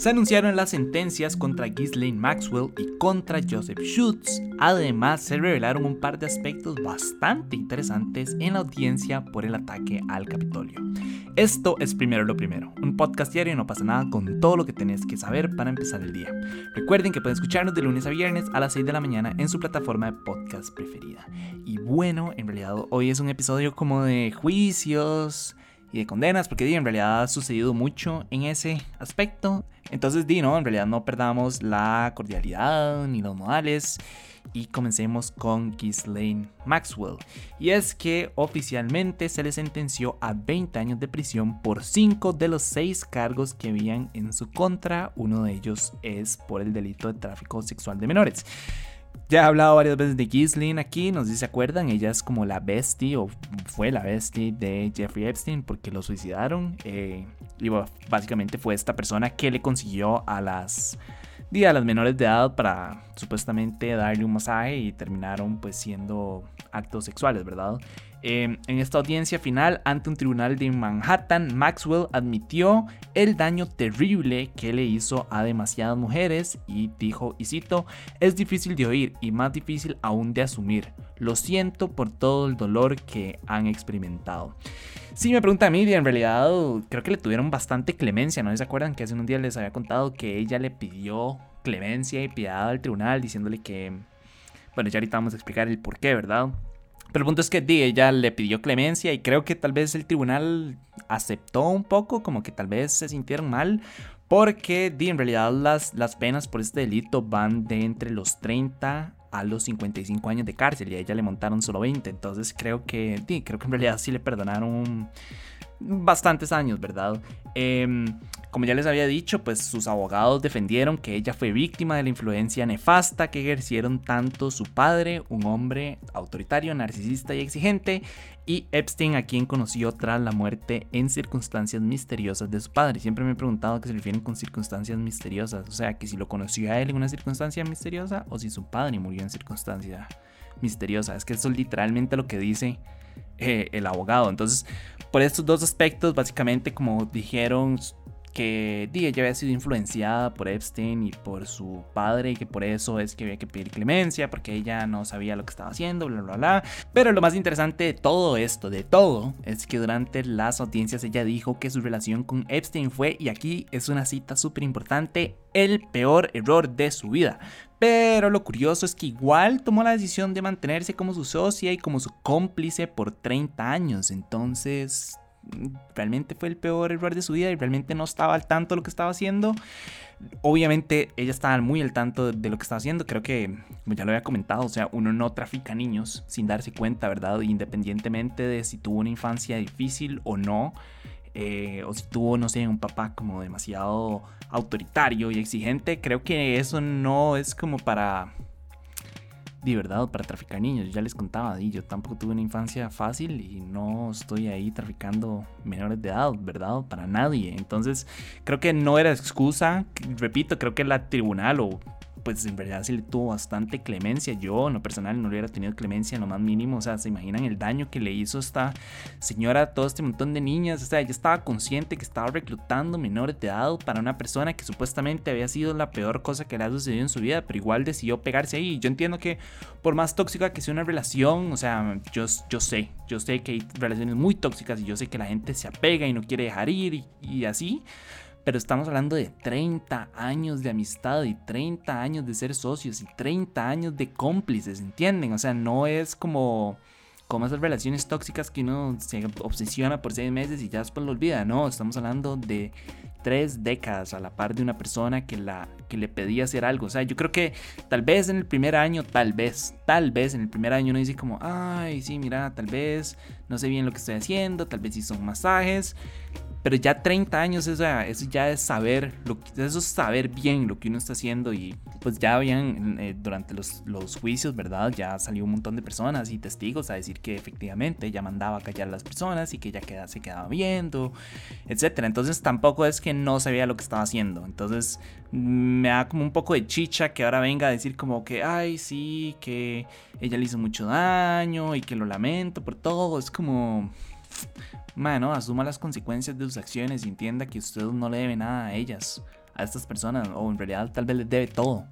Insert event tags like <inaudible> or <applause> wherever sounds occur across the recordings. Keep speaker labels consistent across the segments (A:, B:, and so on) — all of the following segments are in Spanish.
A: Se anunciaron las sentencias contra Ghislaine Maxwell y contra Joseph Schutz. Además, se revelaron un par de aspectos bastante interesantes en la audiencia por el ataque al Capitolio. Esto es primero lo primero, un podcast diario y no pasa nada con todo lo que tenés que saber para empezar el día. Recuerden que pueden escucharnos de lunes a viernes a las 6 de la mañana en su plataforma de podcast preferida. Y bueno, en realidad hoy es un episodio como de juicios y de condenas, porque en realidad ha sucedido mucho en ese aspecto. Entonces, di, no, en realidad no perdamos la cordialidad ni los modales. Y comencemos con Ghislaine Maxwell. Y es que oficialmente se le sentenció a 20 años de prisión por 5 de los 6 cargos que habían en su contra. Uno de ellos es por el delito de tráfico sexual de menores. Ya he hablado varias veces de Ghislaine aquí, no sé si se acuerdan, ella es como la bestie o fue la bestie de Jeffrey Epstein porque lo suicidaron. Eh, y básicamente fue esta persona que le consiguió a las, a las menores de edad para supuestamente darle un masaje y terminaron pues siendo actos sexuales, ¿verdad? Em, en esta audiencia final ante un tribunal de Manhattan, Maxwell admitió el daño terrible que le hizo a demasiadas mujeres y dijo, y cito, es difícil de oír y más difícil aún de asumir. Lo siento por todo el dolor que han experimentado. Si me pregunta a mí, en realidad creo que le tuvieron bastante clemencia, ¿no se acuerdan que hace un día les había contado que ella le pidió clemencia y piedad al tribunal diciéndole que, bueno, ya ahorita vamos a explicar el por qué, ¿verdad? Pero el punto es que di, ella le pidió clemencia y creo que tal vez el tribunal aceptó un poco, como que tal vez se sintieron mal, porque di, en realidad las, las penas por este delito van de entre los 30 a los 55 años de cárcel y a ella le montaron solo 20. Entonces creo que, di, creo que en realidad sí le perdonaron bastantes años, ¿verdad? Em, como ya les había dicho, pues sus abogados defendieron que ella fue víctima de la influencia nefasta que ejercieron tanto su padre, un hombre autoritario, narcisista y exigente, y Epstein, a quien conoció tras la muerte en circunstancias misteriosas de su padre. Siempre me he preguntado a qué se refieren con circunstancias misteriosas, o sea, que si lo conoció a él en una circunstancia misteriosa o si su padre murió en circunstancia misteriosa. Es que eso es literalmente lo que dice eh, el abogado. Entonces, por estos dos aspectos, básicamente, como dijeron, que ella había sido influenciada por Epstein y por su padre y que por eso es que había que pedir clemencia porque ella no sabía lo que estaba haciendo, bla, bla, bla. Pero lo más interesante de todo esto, de todo, es que durante las audiencias ella dijo que su relación con Epstein fue, y aquí es una cita súper importante, el peor error de su vida. Pero lo curioso es que igual tomó la decisión de mantenerse como su socia y como su cómplice por 30 años. Entonces, realmente fue el peor error de su vida y realmente no estaba al tanto de lo que estaba haciendo. Obviamente ella estaba muy al tanto de lo que estaba haciendo. Creo que, como ya lo había comentado, o sea, uno no trafica niños sin darse cuenta, ¿verdad? Independientemente de si tuvo una infancia difícil o no. Eh, o si tuvo, no sé, un papá como demasiado autoritario y exigente, creo que eso no es como para de verdad para traficar niños. Ya les contaba, y yo tampoco tuve una infancia fácil y no estoy ahí traficando menores de edad, ¿verdad? Para nadie. Entonces, creo que no era excusa. Repito, creo que la tribunal o pues en verdad sí le tuvo bastante clemencia. Yo, en lo personal, no le hubiera tenido clemencia en lo más mínimo. O sea, se imaginan el daño que le hizo esta señora a todo este montón de niñas. O sea, ella estaba consciente que estaba reclutando menores de edad para una persona que supuestamente había sido la peor cosa que le ha sucedido en su vida, pero igual decidió pegarse ahí. Yo entiendo que por más tóxica que sea una relación, o sea, yo, yo sé, yo sé que hay relaciones muy tóxicas y yo sé que la gente se apega y no quiere dejar ir y así. Pero estamos hablando de 30 años de amistad y 30 años de ser socios y 30 años de cómplices, ¿entienden? O sea, no es como, como esas relaciones tóxicas que uno se obsesiona por seis meses y ya después lo olvida. No, estamos hablando de tres décadas a la par de una persona que, la, que le pedía hacer algo. O sea, yo creo que tal vez en el primer año, tal vez, tal vez en el primer año uno dice como, ay, sí, mira, tal vez no sé bien lo que estoy haciendo, tal vez hizo masajes. Pero ya 30 años, eso, eso ya es saber, eso es saber bien lo que uno está haciendo y pues ya habían eh, durante los, juicios, ¿verdad? Ya salió un montón de personas y testigos a decir que efectivamente ella mandaba a callar a las personas y que ella queda, se quedaba viendo, etc. Entonces tampoco es que no sabía lo que estaba haciendo. Entonces me da como un poco de chicha que ahora venga a decir como que, ay, sí, que ella le hizo mucho daño y que lo lamento por todo. Es como Mano, asuma las consecuencias de sus acciones y entienda que usted no le debe nada a ellas. a estas personas, o en realidad tal vez les debe todo.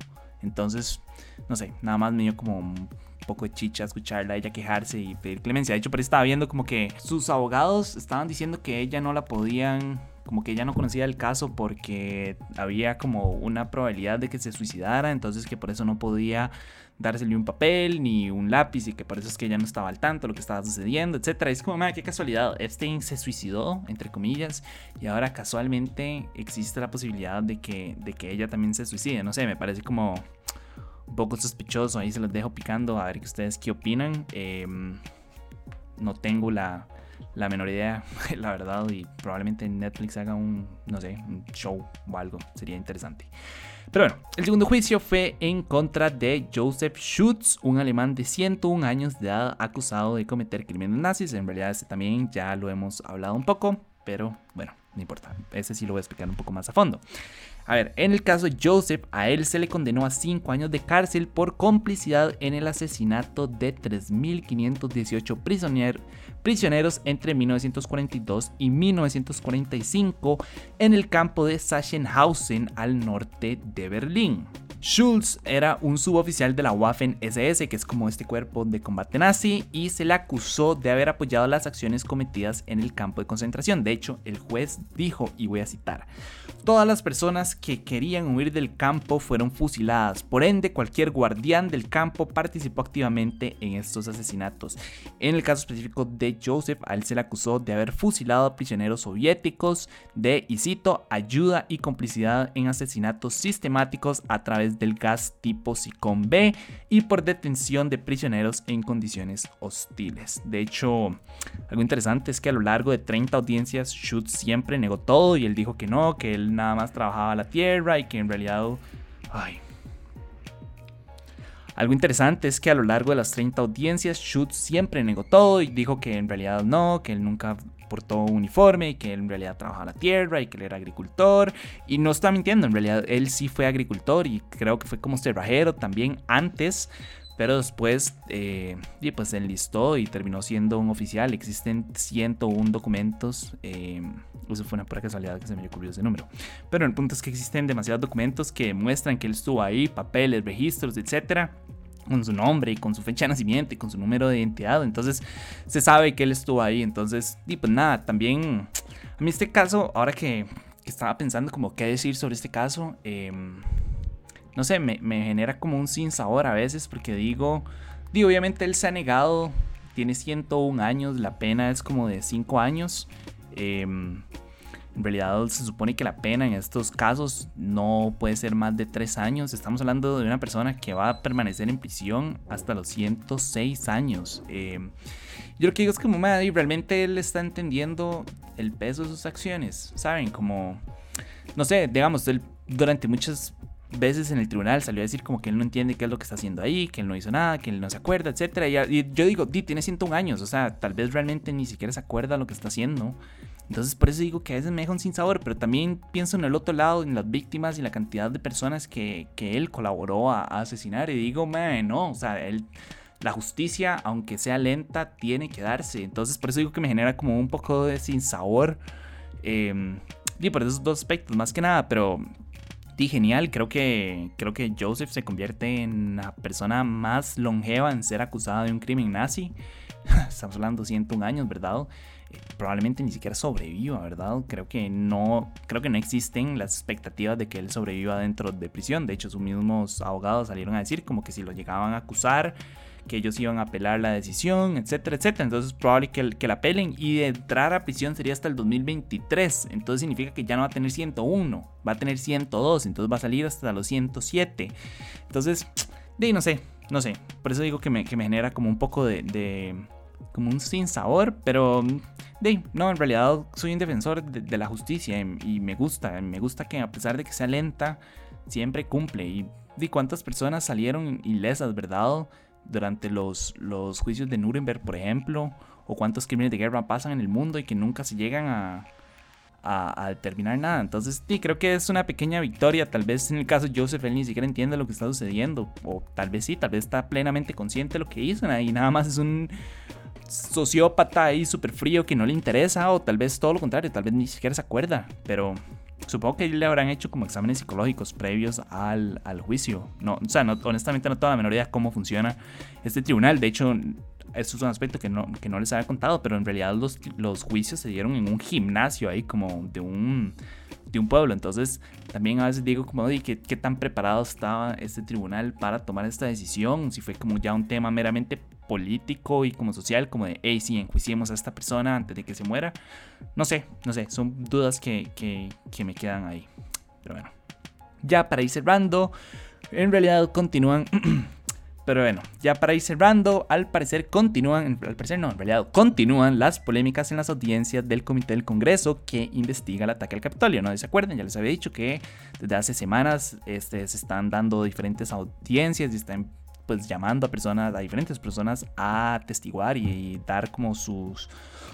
A: Entonces, no sé, nada más me dio como un poco de chicha escucharla, ella quejarse y pedir clemencia. De hecho, ahí estaba viendo como que sus abogados estaban diciendo que ella no la podían como que ella no conocía el caso porque había como una probabilidad de que se suicidara, entonces que por eso no podía dársele un papel ni un lápiz y que por eso es que ella no estaba al tanto de lo que estaba sucediendo, etcétera. Es como, qué casualidad, Epstein se suicidó, entre comillas, y ahora casualmente existe la posibilidad de que, de que ella también se suicide. No sé, me parece como un poco sospechoso, ahí se los dejo picando a ver qué ustedes qué opinan. Em, no tengo la la menor idea, <laughs> la verdad, y probablemente Netflix haga un, no sé, un show o algo, sería interesante. Pero bueno, el segundo juicio fue en contra de Joseph Schutz, un alemán de 101 años de edad acusado de cometer crímenes nazis. En realidad, este también ya lo hemos hablado un poco, pero bueno, no importa. Ese sí lo voy a explicar un poco más a fondo. A ver, en el caso Joseph, a él se le condenó a 5 años de cárcel por complicidad en el asesinato de 3.518 prisioneros prisioneros entre 1942 y 1945 en el campo de Sachsenhausen al norte de Berlín. Schulz era un suboficial de la Waffen-SS, que es como este cuerpo de combate nazi, y se le acusó de haber apoyado las acciones cometidas en el campo de concentración. De hecho, el juez dijo, y voy a citar, todas las personas que querían huir del campo fueron fusiladas, por ende cualquier guardián del campo participó activamente en estos asesinatos. En el caso específico de Joseph, a él se le acusó de haber fusilado a prisioneros soviéticos, de, y ayuda y complicidad en asesinatos sistemáticos a través del gas tipo Cicón B y por detención de prisioneros en condiciones hostiles. De hecho, algo interesante es que a lo largo de 30 audiencias, Schutz siempre negó todo y él dijo que no, que nada más trabajaba la tierra y que en realidad... Ay, algo interesante es que a lo largo de las 30 audiencias, Schutz siempre negó todo y dijo que en realidad no, que él nunca portó uniforme y que él en realidad trabajaba la tierra y que él era agricultor. Y no está mintiendo, en realidad él sí fue agricultor y creo que fue como cerrajero también antes. Pero después, eh, y pues enlistó y terminó siendo un oficial. Existen 101 documentos. Eh, eso fue una pura casualidad que se me ocurrió ese número. Pero el punto es que existen demasiados documentos que muestran que él estuvo ahí, papeles, registros, etcétera con su nombre y con su fecha de nacimiento y con su número de identidad. Entonces se sabe que él estuvo ahí. Entonces, y pues nada, también a mí este caso, ahora que, estaba pensando como qué decir sobre este caso, em, no sé, me, genera como un sin sabor a veces porque digo, digo, obviamente él se ha negado, tiene 101 años, la pena es como de 5 años. Eh, en realidad se supone que la pena en estos casos no puede ser más de tres años. Estamos hablando de una persona que va a permanecer en prisión hasta los 106 años. Eh, yo lo que digo es que como realmente él está entendiendo el peso de sus acciones. ¿Saben? Como, no sé, digamos, él durante muchas veces en el tribunal salió a decir como que él no entiende qué es lo que está haciendo ahí, que él no hizo nada, que él no se acuerda, etc. Y, yo digo, Di, tiene 101 años, o sea, tal vez realmente ni siquiera se acuerda lo que está haciendo. Entonces por eso digo que a veces me deja un sin sabor, pero también pienso en el otro lado, en las víctimas y la cantidad de personas que, que él colaboró a, asesinar y digo, no, o sea, él, la justicia, aunque sea lenta, tiene que darse. Entonces por eso digo que me genera como un poco de sin sabor. Eh, y por esos dos aspectos, más que nada, pero di genial. Creo que, creo que Joseph se convierte en la persona más longeva en ser acusada de un crimen nazi. <laughs> Estamos hablando de 101 años, ¿verdad? probablemente ni siquiera sobreviva, ¿verdad? Creo que no, creo que no existen las expectativas de que él sobreviva dentro de prisión. De hecho, sus mismos abogados salieron a decir como que si lo llegaban a acusar, que ellos iban a apelar la decisión, etcétera, etcétera. Entonces es probable que, la apelen y de entrar a prisión sería hasta el 2023. Entonces significa que ya no va a tener 101, va a tener 102, entonces va a salir hasta los 107. Entonces, de no sé, no sé. Por eso digo que me, genera como un poco de como un sin sabor, pero de, no, en realidad soy un defensor de, la justicia y, me gusta, me gusta que a pesar de que sea lenta, siempre cumple. Y de cuántas personas salieron ilesas, ¿verdad? Durante los, los juicios de Nuremberg, por ejemplo, o cuántos crímenes de guerra pasan en el mundo y que nunca se llegan a, a, determinar nada. Entonces, sí, creo que es una pequeña victoria. Tal vez en el caso de Joseph, él ni siquiera entiende lo que está sucediendo. O tal vez sí, tal vez está plenamente consciente de lo que hizo. Y nada más es un, sociópata ahí súper frío que no le interesa, o tal vez todo lo contrario, tal vez ni siquiera se acuerda, pero supongo que le habrán hecho como exámenes psicológicos previos al, juicio. No, o sea, no, honestamente no tengo la menor idea cómo funciona este tribunal. De hecho, esto es un aspecto que no, que no les había contado, pero en realidad los, los juicios se dieron en un gimnasio ahí como de un, de un pueblo. Entonces, también a veces digo como, ¿qué, ¿qué tan preparado estaba este tribunal para tomar esta decisión? Si fue como ya un tema meramente político y como social, como de, hey, sí, enjuiciemos a esta persona antes de que se muera. No sé, no sé, son dudas que, que, que me quedan ahí. Pero bueno, ya para ir cerrando, en realidad continúan <clears throat> Pero bueno, ya para ir cerrando, al parecer continúan, al parecer no, en realidad continúan las polémicas en las audiencias del Comité del Congreso que investiga el ataque al Capitolio. No se acuerdan, ya les había dicho que desde hace semanas este, se están dando diferentes audiencias y están pues llamando a personas, a diferentes personas a testiguar y, dar como sus,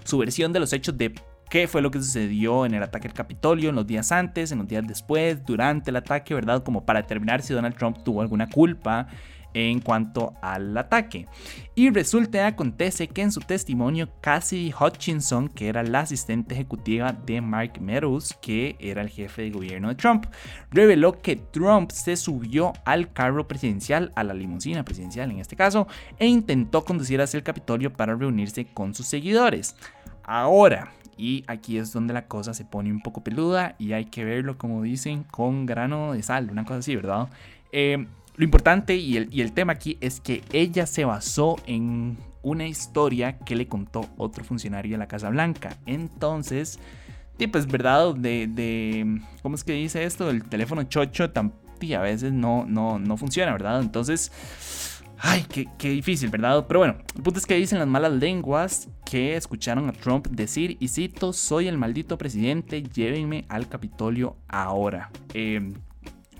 A: su versión de los hechos de qué fue lo que sucedió en el ataque al Capitolio, en los días antes, en los días después, durante el ataque, ¿verdad? Como para determinar si Donald Trump tuvo alguna culpa en cuanto al ataque. Y resulta acontece que en su testimonio Cassidy Hutchinson, que era la asistente ejecutiva de Mark Meadows, que era el jefe de gobierno de Trump, reveló que Trump se subió al carro presidencial, a la limusina presidencial en este caso, e intentó conducir hacia el Capitolio para reunirse con sus seguidores. Ahora, y aquí es donde la cosa se pone un poco peluda y hay que verlo, como dicen, con grano de sal, una cosa así, ¿verdad? Eh, lo importante y el, tema aquí es que ella se basó en una historia que le contó otro funcionario de la Casa Blanca. Entonces, pues verdad, de, ¿cómo es que dice esto? El teléfono chocho a veces no, no, no funciona, ¿verdad? Entonces, ay, qué, qué, difícil, ¿verdad? Pero bueno, el punto es que dicen las malas lenguas que escucharon a Trump decir, y cito, soy el maldito presidente, llévenme al Capitolio ahora. Eh,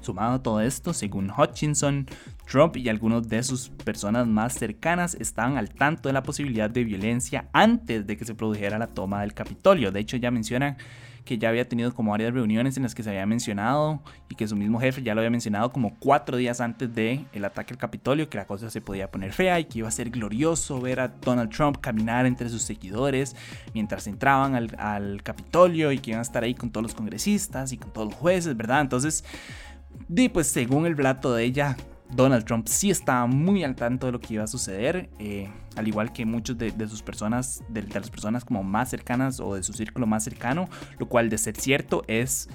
A: Sumado a todo esto, según Hutchinson, Trump y algunos de sus personas más cercanas estaban al tanto de la posibilidad de violencia antes de que se produjera la toma del Capitolio. De hecho, ya mencionan que ya había tenido como varias reuniones en las que se había mencionado y que su mismo jefe ya lo había mencionado como cuatro días antes de el ataque al Capitolio, que la cosa se podía poner fea y que iba a ser glorioso ver a Donald Trump caminar entre sus seguidores mientras entraban al, al Capitolio y que iban a estar ahí con todos los congresistas y con todos los jueces, ¿verdad? Entonces y pues según el relato de ella, Donald Trump sí estaba muy al tanto de lo que iba a suceder, eh, al igual que muchos de, sus personas, de, las personas como más cercanas o de su círculo más cercano, lo cual de ser cierto es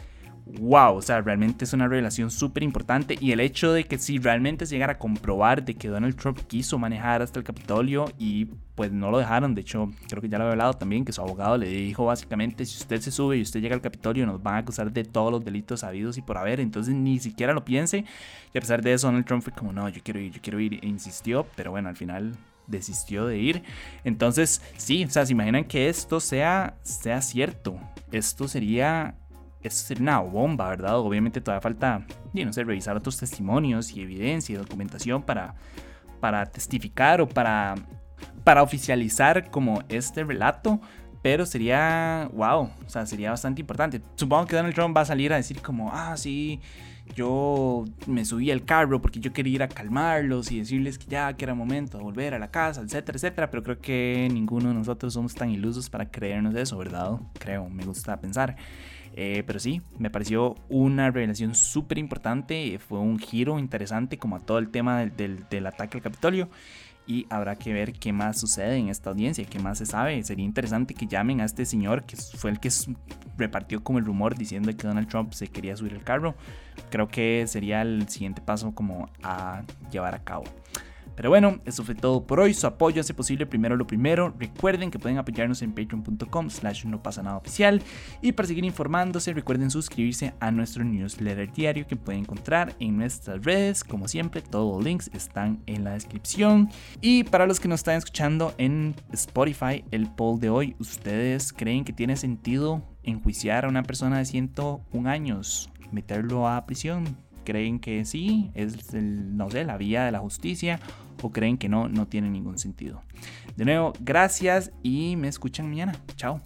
A: wow, o sea, realmente es una revelación súper importante y el hecho de que si realmente se llegara a comprobar de que Donald Trump quiso manejar hasta el Capitolio y pues no lo dejaron, de hecho creo que ya lo había hablado también, que su abogado le dijo básicamente si usted se sube y usted llega al Capitolio nos van a acusar de todos los delitos habidos y por haber, entonces ni siquiera lo piense y a pesar de eso Donald Trump fue como no, yo quiero ir, yo quiero ir e insistió, pero bueno, al final desistió de ir. Entonces, sí, o sea, se imaginan que esto sea, sea cierto. Esto sería esto sería una bomba, ¿verdad? Obviamente todavía falta, no sé, revisar otros testimonios y evidencia y documentación para, para testificar o para, para oficializar como este relato. Pero sería, wow, o sea, sería bastante importante. Supongo que Donald Trump va a salir a decir como, ah, sí, yo me subí al carro porque yo quería ir a calmarlos y decirles que ya, que era momento de volver a la casa, etcétera, etcétera. Pero creo que ninguno de nosotros somos tan ilusos para creernos eso, ¿verdad? Creo, me gusta pensar. Eh, pero sí, me pareció una revelación súper importante. Fue un giro interesante como a todo el tema del, del, ataque al Capitolio. Y habrá que ver qué más sucede en esta audiencia, qué más se sabe. Sería interesante que llamen a este señor que fue el que repartió como el rumor diciendo que Donald Trump se quería subir el carro. Creo que sería el siguiente paso como a llevar a cabo. Pero bueno, eso fue todo por hoy. Su apoyo hace posible primero lo primero. Recuerden que pueden apoyarnos en patreon.com slash no pasa nada oficial. Y para seguir informándose, recuerden suscribirse a nuestro newsletter diario que pueden encontrar en nuestras redes. Como siempre, todos los links están en la descripción. Y para los que nos están escuchando en Spotify, el poll de hoy, ¿ustedes creen que tiene sentido enjuiciar a una persona de 101 años? ¿Meterlo a prisión? creen que sí, es el, no sé, la vía de la justicia o creen que no, no tiene ningún sentido. De nuevo, gracias y me escuchan mañana. Chao.